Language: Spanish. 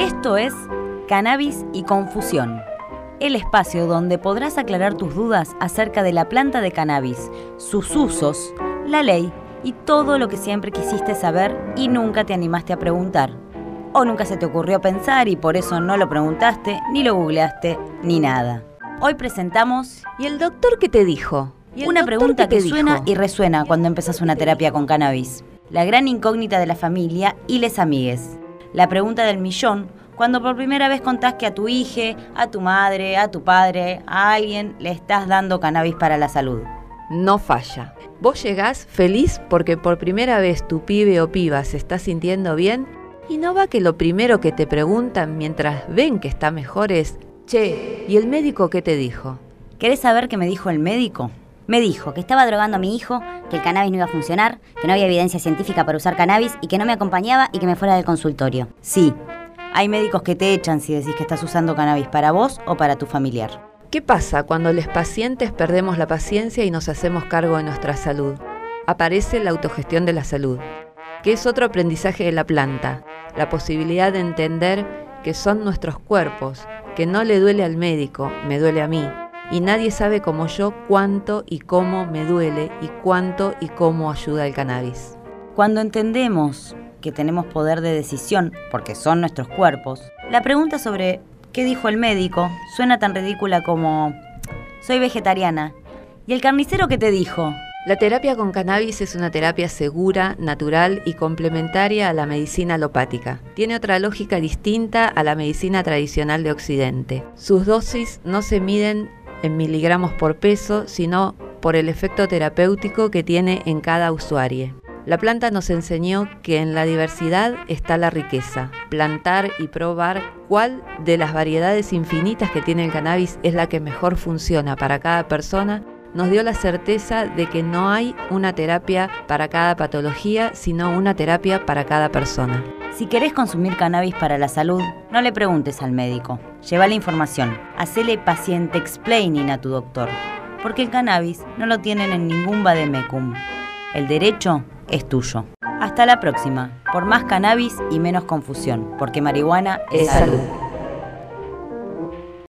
Esto es Cannabis y Confusión, el espacio donde podrás aclarar tus dudas acerca de la planta de cannabis, sus usos, la ley y todo lo que siempre quisiste saber y nunca te animaste a preguntar. O nunca se te ocurrió pensar y por eso no lo preguntaste, ni lo googleaste, ni nada. Hoy presentamos ¿Y el doctor qué te dijo? ¿Y el una pregunta que suena dijo? y resuena cuando empezás una terapia con cannabis. La gran incógnita de la familia y les amigues. La pregunta del millón cuando por primera vez contás que a tu hija, a tu madre, a tu padre, a alguien le estás dando cannabis para la salud. No falla. Vos llegás feliz porque por primera vez tu pibe o piba se está sintiendo bien y no va que lo primero que te preguntan mientras ven que está mejor es, che, ¿y el médico qué te dijo? ¿Querés saber qué me dijo el médico? Me dijo que estaba drogando a mi hijo, que el cannabis no iba a funcionar, que no había evidencia científica para usar cannabis y que no me acompañaba y que me fuera del consultorio. Sí, hay médicos que te echan si decís que estás usando cannabis para vos o para tu familiar. ¿Qué pasa cuando los pacientes perdemos la paciencia y nos hacemos cargo de nuestra salud? Aparece la autogestión de la salud, que es otro aprendizaje de la planta, la posibilidad de entender que son nuestros cuerpos, que no le duele al médico, me duele a mí, y nadie sabe como yo cuánto y cómo me duele y cuánto y cómo ayuda el cannabis. Cuando entendemos que tenemos poder de decisión porque son nuestros cuerpos, la pregunta sobre qué dijo el médico suena tan ridícula como soy vegetariana. ¿Y el carnicero qué te dijo? La terapia con cannabis es una terapia segura, natural y complementaria a la medicina alopática. Tiene otra lógica distinta a la medicina tradicional de Occidente. Sus dosis no se miden en miligramos por peso, sino por el efecto terapéutico que tiene en cada usuario. La planta nos enseñó que en la diversidad está la riqueza. Plantar y probar cuál de las variedades infinitas que tiene el cannabis es la que mejor funciona para cada persona nos dio la certeza de que no hay una terapia para cada patología, sino una terapia para cada persona. Si querés consumir cannabis para la salud, no le preguntes al médico. Lleva la información. Hacele paciente explaining a tu doctor. Porque el cannabis no lo tienen en ningún vademecum. El derecho es tuyo. Hasta la próxima. Por más cannabis y menos confusión. Porque marihuana es, Es salud. salud.